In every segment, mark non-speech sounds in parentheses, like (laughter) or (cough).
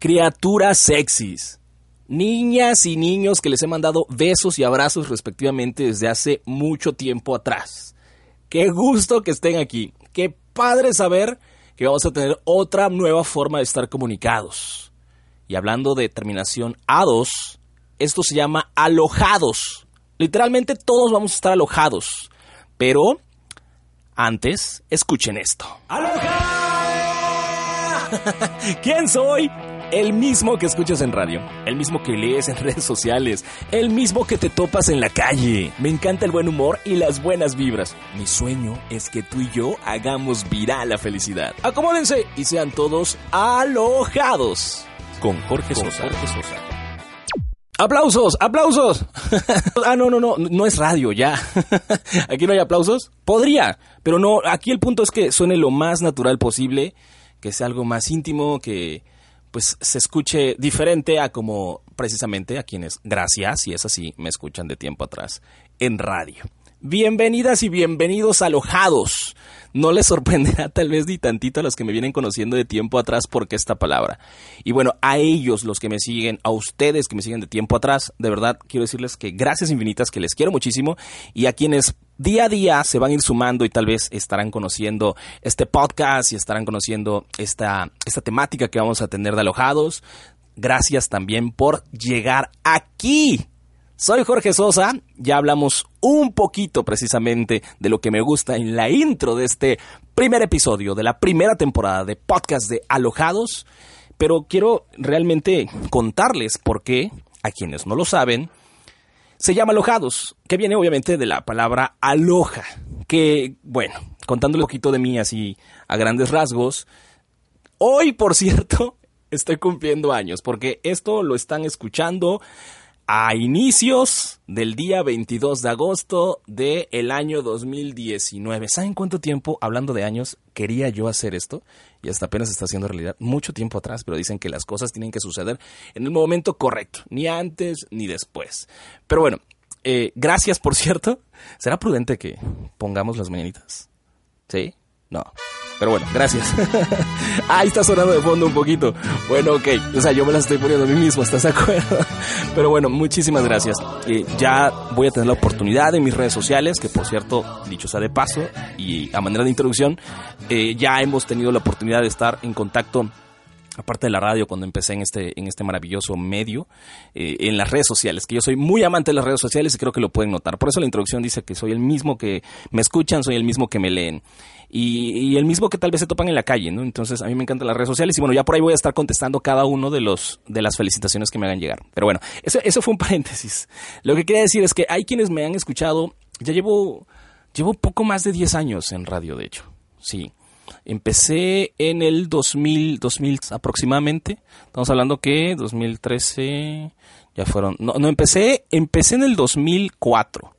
criaturas sexys, niñas y niños que les he mandado besos y abrazos respectivamente desde hace mucho tiempo atrás. Qué gusto que estén aquí. Qué padre saber que vamos a tener otra nueva forma de estar comunicados. Y hablando de terminación A2, esto se llama alojados. Literalmente todos vamos a estar alojados. Pero antes, escuchen esto. ¡Aloja! (laughs) ¿Quién soy? El mismo que escuchas en radio, el mismo que lees en (laughs) redes sociales, el mismo que te topas en la calle. Me encanta el buen humor y las buenas vibras. Mi sueño es que tú y yo hagamos viral la felicidad. Acomódense y sean todos alojados. Con Jorge Sosa. Jorge Sosa. ¡Aplausos! ¡Aplausos! (laughs) ah, no, no, no, no es radio, ya. (laughs) ¿Aquí no hay aplausos? Podría, pero no, aquí el punto es que suene lo más natural posible, que sea algo más íntimo, que pues se escuche diferente a como precisamente a quienes, gracias, y es así, me escuchan de tiempo atrás, en radio. Bienvenidas y bienvenidos alojados. No les (laughs) sorprenderá tal vez ni tantito a los que me vienen conociendo de tiempo atrás porque esta palabra. Y bueno, a ellos los que me siguen, a ustedes que me siguen de tiempo atrás, de verdad quiero decirles que gracias infinitas, que les quiero muchísimo y a quienes día a día se van a ir sumando y tal vez estarán conociendo este podcast y estarán conociendo esta, esta temática que vamos a tener de alojados. Gracias también por llegar aquí soy Jorge Sosa, ya hablamos un poquito precisamente de lo que me gusta en la intro de este primer episodio de la primera temporada de podcast de Alojados, pero quiero realmente contarles por qué, a quienes no lo saben, se llama Alojados, que viene obviamente de la palabra aloja, que, bueno, contándole un poquito de mí así a grandes rasgos, hoy, por (laughs) cierto, estoy cumpliendo años, porque esto lo están escuchando a inicios del día 22 de agosto del el año 2019. ¿Saben cuánto tiempo, hablando de años, quería yo hacer esto? Y hasta apenas está haciendo realidad. Mucho tiempo atrás, pero dicen que las cosas tienen que suceder en el momento correcto, ni antes ni después. Pero bueno, eh, gracias por cierto. ¿Será prudente que pongamos las mañanitas? ¿Sí? No. Pero bueno, gracias. (laughs) Ahí está sonando de fondo un poquito. Bueno, ok. O sea, yo me las estoy poniendo a mí mismo, ¿estás de acuerdo? (laughs) Pero bueno, muchísimas gracias. Eh, ya voy a tener la oportunidad en mis redes sociales, que por cierto, dicho sea de paso, y a manera de introducción, eh, ya hemos tenido la oportunidad de estar en contacto aparte de la radio, cuando empecé en este, en este maravilloso medio, eh, en las redes sociales, que yo soy muy amante de las redes sociales y creo que lo pueden notar. Por eso la introducción dice que soy el mismo que me escuchan, soy el mismo que me leen y, el mismo que tal vez se topan en la calle, ¿no? Entonces a mí me encantan las redes sociales y bueno, ya por ahí voy a estar contestando cada uno de los de las felicitaciones que me hagan llegar. Pero bueno, eso, eso fue un paréntesis. Lo que quería decir es que hay quienes me han escuchado, ya llevo, llevo poco más de 10 años en radio, de hecho, sí. Empecé en el 2000, 2000 aproximadamente. Estamos hablando que 2013 ya fueron. No, no empecé, empecé en el 2004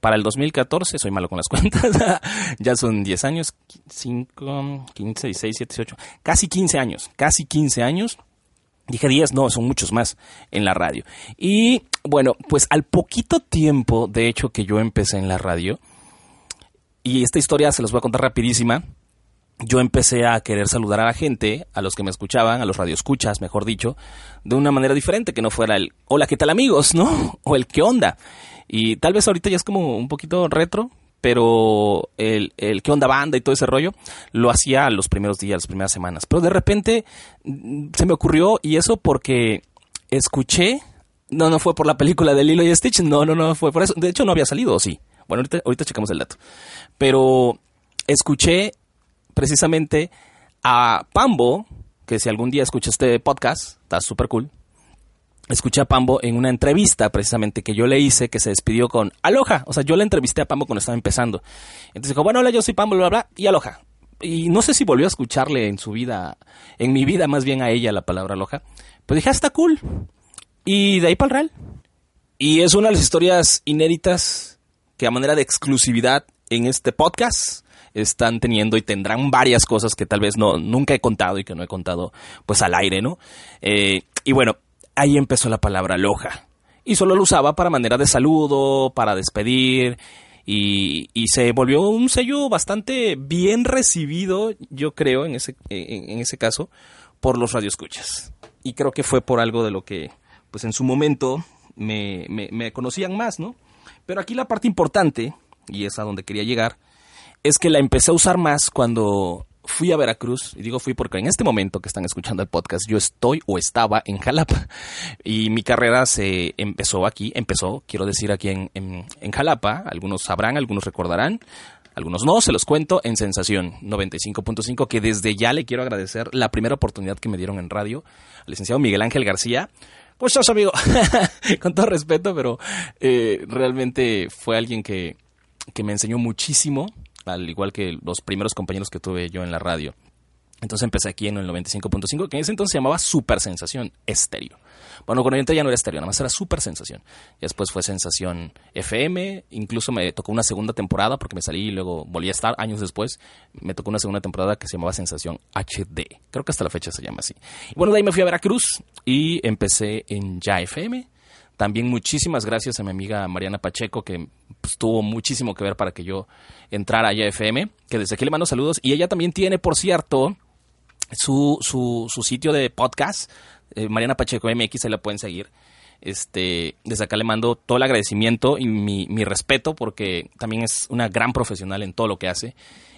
para el 2014, soy malo con las (laughs) cuentas, ya son 10 años, 5, 15, 16, 17, 18, casi 15 años, casi 15 años. Dije 10, no, son muchos más en la radio. Y bueno, pues al poquito tiempo, de hecho, que yo empecé en la radio, y esta historia se los voy a contar rapidísima, yo empecé a querer saludar a la gente, a los que me escuchaban, a los radioescuchas, mejor dicho, de una manera diferente, que no fuera el hola, ¿qué tal amigos? ¿no? (laughs) O el ¿qué onda? Y tal vez ahorita ya es como un poquito retro, pero el, el qué onda banda y todo ese rollo lo hacía los primeros días, las primeras semanas. Pero de repente mm, se me ocurrió y eso porque escuché, no, no fue por la película de Lilo y Stitch, no, no, no fue por eso. De hecho no había salido, sí. Bueno, ahorita, ahorita checamos el dato. Pero escuché precisamente a Pambo, que si algún día escuchas este podcast, está súper cool, escuché a Pambo en una entrevista precisamente que yo le hice que se despidió con aloja. O sea, yo le entrevisté a Pambo cuando estaba empezando. Entonces dijo, bueno, hola, yo soy Pambo, bla, bla, y aloja. Y no sé si volvió a escucharle en su vida, en mi vida más bien a ella la palabra aloja. Pero dije, ah, está cool. Y de ahí para el real. Y es una de las historias inéditas que a manera de exclusividad en este podcast están teniendo y tendrán varias cosas que tal vez no nunca he contado y que no he contado pues al aire, ¿no? Eh, y bueno, ahí empezó la palabra loja. Y solo lo usaba para manera de saludo, para despedir. Y, se volvió un sello bastante bien recibido, yo creo, en ese, en, ese caso, por los radioescuchas. y creo que fue por algo de lo que, pues en su momento me, me, conocían más, ¿no? Pero aquí la parte importante, y es a donde quería llegar, es que la empecé a usar más cuando fui a Veracruz, y digo fui porque en este momento que están escuchando el podcast, yo estoy o estaba en Jalapa. Y mi carrera se empezó aquí, empezó, quiero decir, aquí en, en, Jalapa. Algunos sabrán, algunos recordarán. Algunos no, se los cuento en Sensación 95.5, que desde ya le quiero agradecer la primera oportunidad que me dieron en radio al licenciado Miguel Ángel García. Pues sos amigo, (laughs) con todo respeto, pero eh, realmente fue alguien que, que me enseñó muchísimo, al igual que los primeros compañeros que tuve yo en la radio. Entonces empecé aquí en el 95.5, que en ese entonces se llamaba Super Sensación Estéreo. Bueno, con el ya no era estéreo, nada más era Super Sensación. Y después fue Sensación FM, incluso me tocó una segunda temporada porque me salí y luego volví a estar años después. Me tocó una segunda temporada que se llamaba Sensación HD. Creo que hasta la fecha se llama así. Y bueno, de ahí me fui a Veracruz y empecé en Ya FM. También muchísimas gracias a mi amiga Mariana Pacheco, que pues, tuvo muchísimo que ver para que yo entrara a FM, que desde aquí le mando saludos. Y ella también tiene, por cierto, su, su, su sitio de podcast, eh, Mariana Pacheco MX, se la pueden seguir. Este, desde acá le mando todo el agradecimiento y mi, mi, respeto porque también es una gran profesional en todo lo que hace.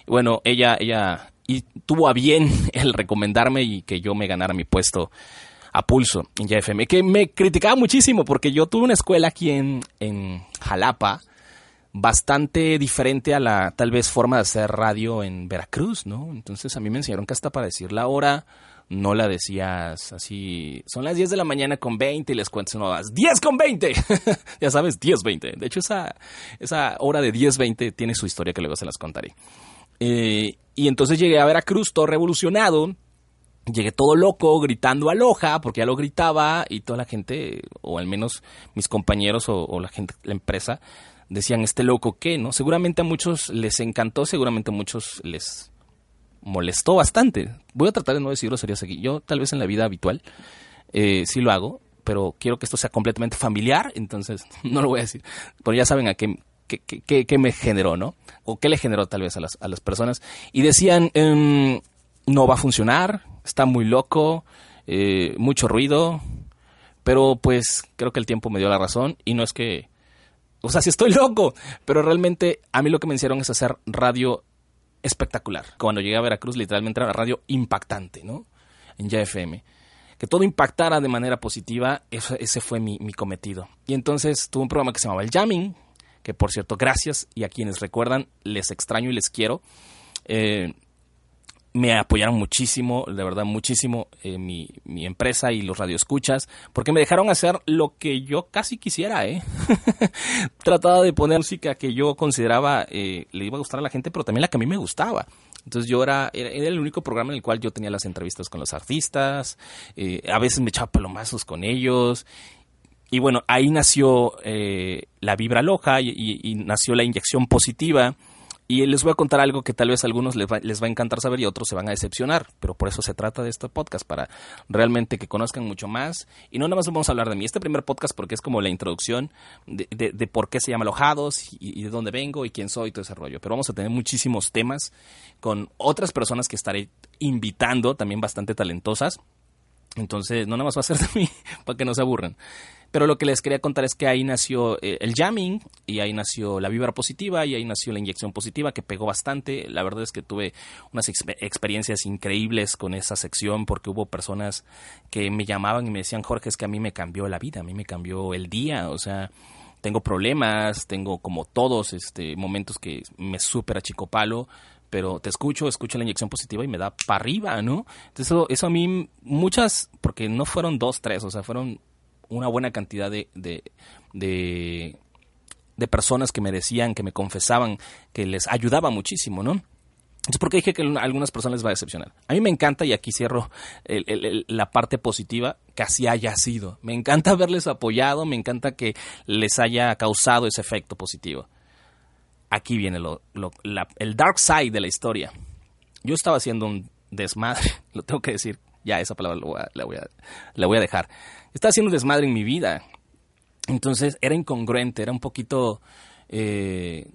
Bueno, ella, ella y tuvo a bien (laughs) el recomendarme y que yo me ganara mi puesto a pulso en YFM, que me criticaba muchísimo porque yo tuve una escuela aquí en, en Jalapa, bastante diferente a la tal vez forma de hacer radio en Veracruz, ¿no? Entonces a mí me enseñaron que hasta para decir la hora no la decías así, son las 10 de la mañana con 20 y les cuento no, 10 con 20, (laughs) ya sabes, 10, 20. De hecho esa, esa hora de 10, 20 tiene su historia que luego se las contaré. Eh, y entonces llegué a Veracruz todo revolucionado, llegué todo loco, gritando aloja, porque ya lo gritaba y toda la gente, o al menos mis compañeros o, la gente, la empresa, decían, este loco, ¿qué? ¿No? Seguramente a muchos les encantó, seguramente a muchos les molestó bastante. Voy a tratar de no decir groserías aquí. Yo tal vez en la vida habitual eh, sí lo hago, pero quiero que esto sea completamente familiar, entonces (laughs) no lo voy a decir. Pero ya saben a qué, qué, qué, me generó, ¿no? O qué le generó tal vez a las, a las personas. Y decían, em, no va a funcionar, está muy loco, eh, mucho ruido, pero pues creo que el tiempo me dio la razón y no es que o sea, (laughs) si estoy loco, pero realmente a mí lo que me hicieron es hacer radio espectacular. Cuando llegué a Veracruz, literalmente era radio impactante, ¿no? En YFM. Que todo impactara de manera positiva, ese, fue mi, mi, cometido. Y entonces tuve un programa que se llamaba El Jamming, que por cierto, gracias, y a quienes recuerdan, les extraño y les quiero. Eh, me apoyaron muchísimo, de verdad muchísimo, eh, mi, mi, empresa y los radioescuchas, porque me dejaron hacer lo que yo casi quisiera, ¿eh? (laughs) Trataba de poner música que yo consideraba eh, le iba a gustar a la gente, pero también la que a mí me gustaba. Entonces yo era, era, el único programa en el cual yo tenía las entrevistas con los artistas, eh, a veces me echaba palomazos con ellos. Y bueno, ahí nació eh, la vibra loja y nació la inyección positiva y les voy a contar algo que tal vez a algunos les va, les va, a encantar saber y otros se van a decepcionar, pero por eso se trata de este podcast, para realmente que conozcan mucho más. Y no nada más vamos a hablar de mí. Este primer podcast porque es como la introducción de, de, por qué se llama Alojados y, y, de dónde vengo y quién soy y todo ese rollo. Pero vamos a tener muchísimos temas con otras personas que estaré invitando, también bastante talentosas. Entonces, no nada más va a ser de (laughs) mí, para que no se aburran. Pero lo que les quería contar es que ahí nació eh, el jamming y ahí nació la vibra positiva y ahí nació la inyección positiva que pegó bastante. La verdad es que tuve unas experiencias increíbles con esa sección porque hubo personas que me llamaban y me decían, Jorge, es que a mí me cambió la vida, a mí me cambió el día, o sea, tengo problemas, tengo como todos este momentos que me súper achicopalo, pero te escucho, escucho la inyección positiva y me da para arriba, ¿no? Entonces eso, eso a mí muchas, porque no fueron dos, tres, o sea, fueron una buena cantidad de, de, de, personas que me decían, que me confesaban, que les ayudaba muchísimo, ¿no? Entonces, ¿por qué dije que a algunas personas les va a decepcionar? A mí me encanta, y aquí cierro la parte positiva, que así haya sido. Me encanta (laughs) haberles apoyado, me encanta que les haya causado ese efecto positivo. Aquí viene el dark side de la historia. Yo estaba haciendo un desmadre, (laughs) lo tengo que decir, ya esa palabra la, voy a, la voy a dejar estaba haciendo un desmadre en mi vida. Entonces era incongruente, era un poquito eh,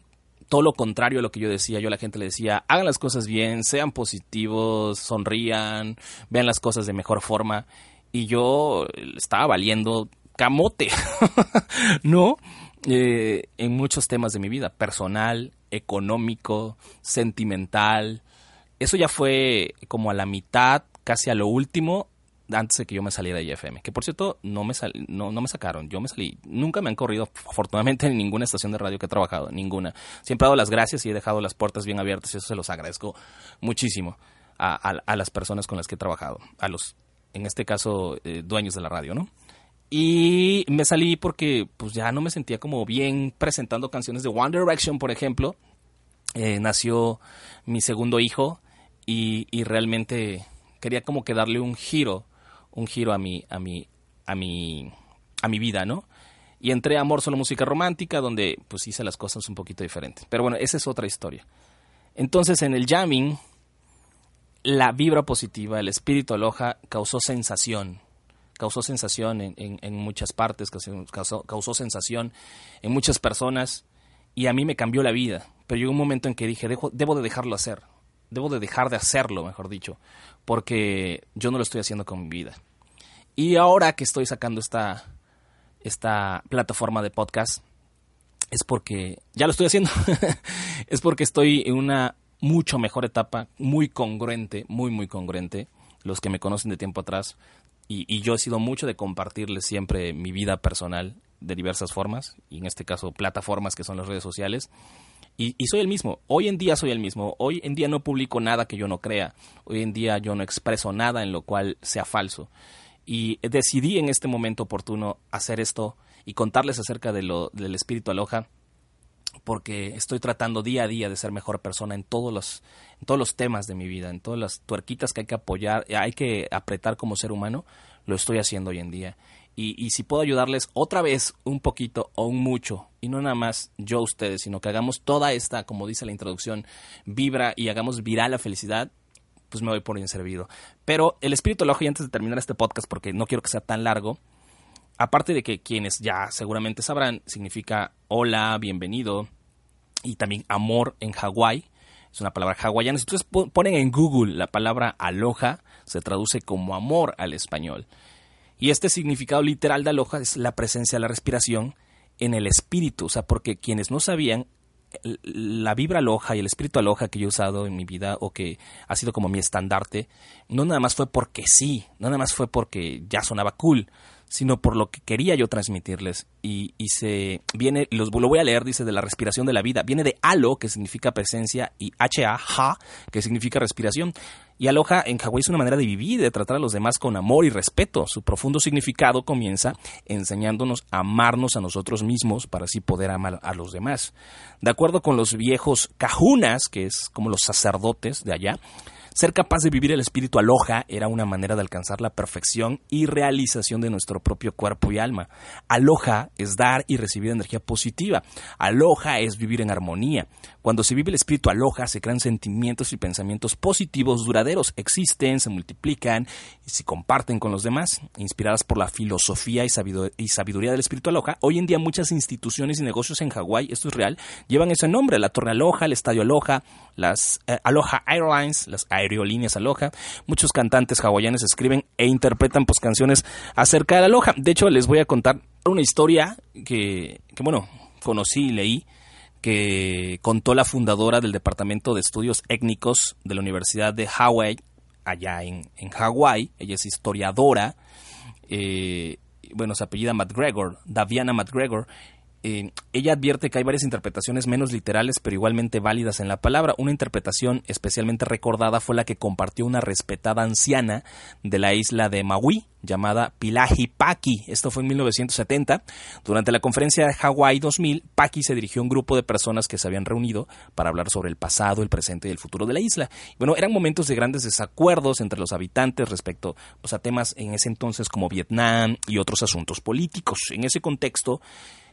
todo lo contrario a lo que yo decía. Yo a la gente le decía, hagan las cosas bien, sean positivos, sonrían, vean las cosas de mejor forma. y yo estaba valiendo camote, (laughs) ¿no? Eh, en muchos temas de mi vida, personal, económico, sentimental. Eso ya fue como a la mitad, casi a lo último, antes de que yo me saliera de IFM. Que por cierto, no me, no, no me sacaron, yo me salí. Nunca me han corrido, afortunadamente, en ninguna estación de radio que he trabajado, ninguna. Siempre he dado las gracias y he dejado las puertas bien abiertas y eso se los agradezco muchísimo a, las personas con las que he trabajado, a los, en este caso, eh, dueños de la radio, ¿no? Y me salí porque pues ya no me sentía como bien presentando canciones de One Direction, por ejemplo. Eh, nació mi segundo hijo y, y realmente quería como que darle un giro un giro a mi, a mi, a mi, a mi vida, ¿no? Y entré a Amor Solo Música Romántica, donde pues hice las cosas un poquito diferentes. Pero bueno, esa es otra historia. Entonces en el jamming, la vibra positiva, el espíritu aloja, causó sensación. Causó sensación en, en, muchas partes, causó, causó, sensación en muchas personas y a mí me cambió la vida. Pero llegó un momento en que dije, debo de dejarlo hacer. Debo de dejar de hacerlo, mejor dicho, porque yo no lo estoy haciendo con mi vida. Y ahora que estoy sacando esta, esta plataforma de podcast, es porque, ya lo estoy haciendo, (laughs) es porque estoy en una mucho mejor etapa, muy congruente, muy, muy congruente. Los que me conocen de tiempo atrás, y, yo he sido mucho de compartirles siempre mi vida personal de diversas formas, y en este caso plataformas que son las redes sociales. Y, y, soy el mismo. Hoy en día soy el mismo. Hoy en día no publico nada que yo no crea. Hoy en día yo no expreso nada en lo cual sea falso. Y decidí en este momento oportuno hacer esto y contarles acerca de lo, del espíritu aloja porque estoy tratando día a día de ser mejor persona en todos los en todos los temas de mi vida, en todas las tuerquitas que hay que apoyar, hay que apretar como ser humano, lo estoy haciendo hoy en día. Y, si puedo ayudarles otra vez un poquito o un mucho, y no nada más yo a ustedes, sino que hagamos toda esta, como dice la introducción, vibra y hagamos viral la felicidad, pues me voy por bien servido. Pero el espíritu del ojo, y antes de terminar este podcast, porque no quiero que sea tan largo, aparte de que quienes ya seguramente sabrán, significa hola, bienvenido, y también amor en Hawái, es una palabra hawaiana. Si ustedes ponen en Google la palabra aloha, se traduce como amor al español. Y este significado literal de aloha es la presencia de la respiración en el espíritu, o sea, porque quienes no sabían, la vibra aloja y el espíritu aloja que yo he usado en mi vida o que ha sido como mi estandarte, no nada más fue porque sí, no nada más fue porque ya sonaba cool, sino por lo que quería yo transmitirles. Y, y se viene, los, lo voy a leer, dice, de la respiración de la vida. Viene de alo, que significa presencia, y ha, ha, que significa respiración. Y aloha en Hawái es una manera de vivir, de tratar a los demás con amor y respeto. Su profundo significado comienza enseñándonos a amarnos a nosotros mismos para así poder amar a los demás. De acuerdo con los viejos cajunas, que es como los sacerdotes de allá, ser capaz de vivir el espíritu aloja era una manera de alcanzar la perfección y realización de nuestro propio cuerpo y alma. Aloja es dar y recibir energía positiva. Aloja es vivir en armonía. Cuando se vive el espíritu aloja, se crean sentimientos y pensamientos positivos duraderos, existen, se multiplican y se comparten con los demás. Inspiradas por la filosofía y sabiduría del espíritu aloja, hoy en día muchas instituciones y negocios en Hawái, esto es real, llevan ese nombre, la Torre Aloha, el Estadio Aloha, las eh, Aloha Airlines, las aerolíneas Aloha. Muchos cantantes hawaianos escriben e interpretan pues canciones acerca de la Aloha. De hecho, les voy a contar una historia que, que bueno, conocí y leí que contó la fundadora del Departamento de Estudios Étnicos de la Universidad de Hawaii, allá en, en Hawái. Ella es historiadora. Eh, bueno, se apellida McGregor, Daviana McGregor, eh, ella advierte que hay varias interpretaciones menos literales pero igualmente válidas en la palabra. Una interpretación especialmente recordada fue la que compartió una respetada anciana de la isla de Maui llamada Pilaji Paki. Esto fue en 1970. Durante la conferencia de Hawái 2000, Paki se dirigió a un grupo de personas que se habían reunido para hablar sobre el pasado, el presente y el futuro de la isla. Bueno, eran momentos de grandes desacuerdos entre los habitantes respecto pues, a temas en ese entonces como Vietnam y otros asuntos políticos. En ese contexto,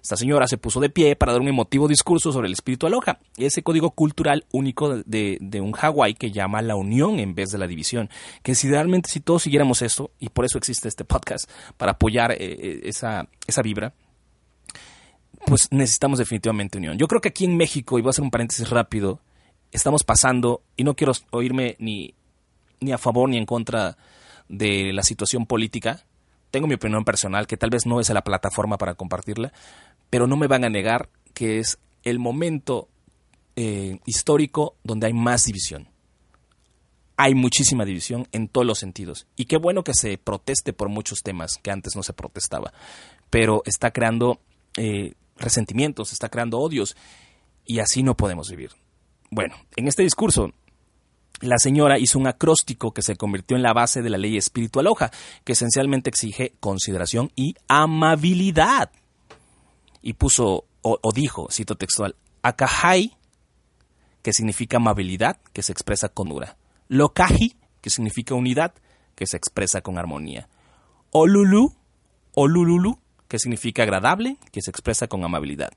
esta señora se puso de pie para dar un emotivo discurso sobre el espíritu aloja, ese código cultural único de, un Hawái que llama la unión en vez de la división. Que si realmente si todos siguiéramos esto, y por eso existe este podcast, para apoyar eh, eh, esa, esa vibra, pues necesitamos definitivamente unión. Yo creo que aquí en México, y voy a hacer un paréntesis rápido, estamos pasando, y no quiero oírme ni, ni a favor ni en contra de la situación política. Tengo mi opinión personal, que tal vez no es la plataforma para compartirla, pero no me van a negar que es el momento eh, histórico donde hay más división. Hay muchísima división en todos los sentidos. Y qué bueno que se proteste por muchos temas que antes no se protestaba. Pero está creando eh, resentimientos, está creando odios. Y así no podemos vivir. Bueno, en este discurso la señora hizo un acróstico que se convirtió en la base de la ley espiritual hoja, que esencialmente exige consideración y amabilidad. Y puso, o, dijo, cito textual, Akahai que significa amabilidad, que se expresa con dura. Lokaji, que significa unidad, que se expresa con armonía. Olulu, Olululu, que significa agradable, que se expresa con amabilidad.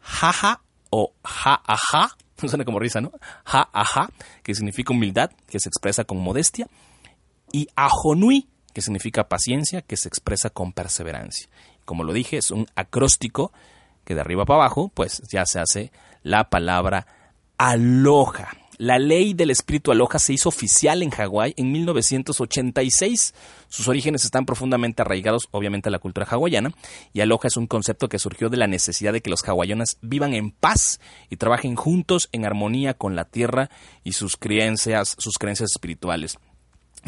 Jaja o ja-aja, (laughs) suena como risa, ¿no? Ja-aja, que significa humildad, que se expresa con modestia. Y ajonui, que significa paciencia, que se expresa con perseverancia. Como lo dije, es un acróstico que de arriba para abajo, pues ya se hace la palabra aloha. La ley del espíritu aloha se hizo oficial en Hawái en 1986. Sus orígenes están profundamente arraigados, obviamente, a la cultura hawaiana, y aloha es un concepto que surgió de la necesidad de que los hawaianos vivan en paz y trabajen juntos en armonía con la tierra y sus creencias, sus creencias espirituales.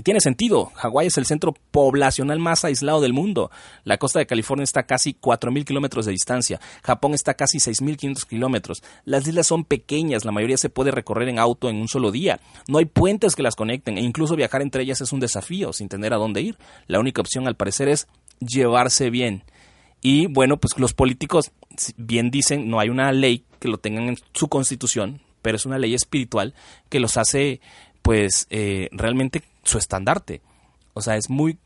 Tiene sentido. Hawái es el centro poblacional más aislado del mundo. La costa de California está a casi 4.000 kilómetros de distancia. Japón está a casi 6.500 kilómetros. Las islas son pequeñas. La mayoría se puede recorrer en auto en un solo día. No hay puentes que las conecten e incluso viajar entre ellas es un desafío sin tener a dónde ir. La única opción, al parecer, es llevarse bien. Y bueno, pues los políticos bien dicen, no hay una ley que lo tengan en su constitución, pero es una ley espiritual que los hace pues eh, realmente su estandarte. O sea, es muy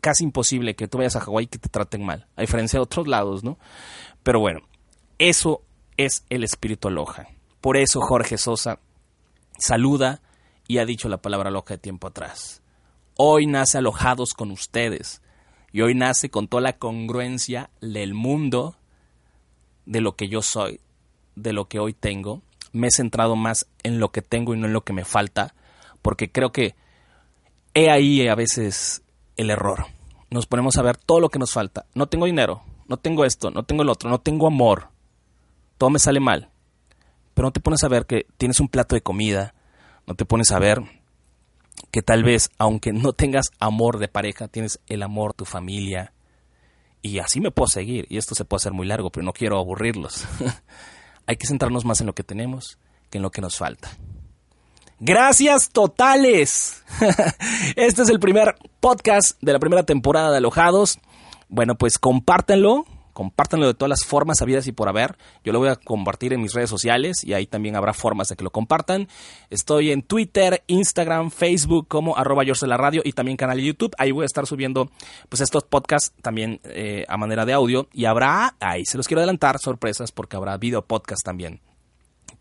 casi imposible que tú vayas a Hawái y que te traten mal, a diferencia de otros lados, ¿no? Pero bueno, eso es el espíritu aloja. Por eso Jorge Sosa saluda y ha dicho la palabra aloja de tiempo atrás. Hoy nace alojados con ustedes y hoy nace con toda la congruencia del mundo de lo que yo soy, de lo que hoy tengo. Me he centrado más en lo que tengo y no en lo que me falta, porque creo que He ahí a veces el error. Nos ponemos a ver todo lo que nos falta. No tengo dinero, no tengo esto, no tengo el otro, no tengo amor. Todo me sale mal. Pero no te pones a ver que tienes un plato de comida, no te pones a ver que tal vez, aunque no tengas amor de pareja, tienes el amor tu familia. Y así me puedo seguir. Y esto se puede hacer muy largo, pero no quiero aburrirlos. (laughs) Hay que centrarnos más en lo que tenemos que en lo que nos falta. Gracias totales. (laughs) Este es el primer podcast de la primera temporada de Alojados. Bueno, pues compártanlo, compártanlo de todas las formas habidas y por haber. Yo lo voy a compartir en mis redes sociales y ahí también habrá formas de que lo compartan. Estoy en Twitter, Instagram, Facebook como arroba la radio y también canal de YouTube. Ahí voy a estar subiendo pues estos podcasts también eh, a manera de audio y habrá, ahí se los quiero adelantar, sorpresas porque habrá video podcast también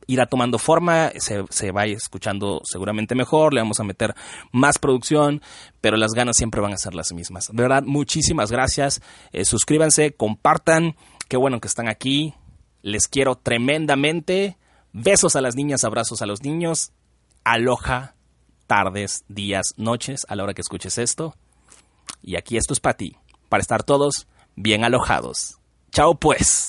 irá tomando forma, se, se va escuchando seguramente mejor, le vamos a meter más producción, pero las ganas siempre van a ser las mismas. De verdad, muchísimas gracias. Eh, suscríbanse, compartan. Qué bueno que están aquí. Les quiero tremendamente. Besos a las niñas, abrazos a los niños. Aloja tardes, días, noches a la hora que escuches esto. Y aquí esto es para ti, para estar todos bien alojados. Chao pues.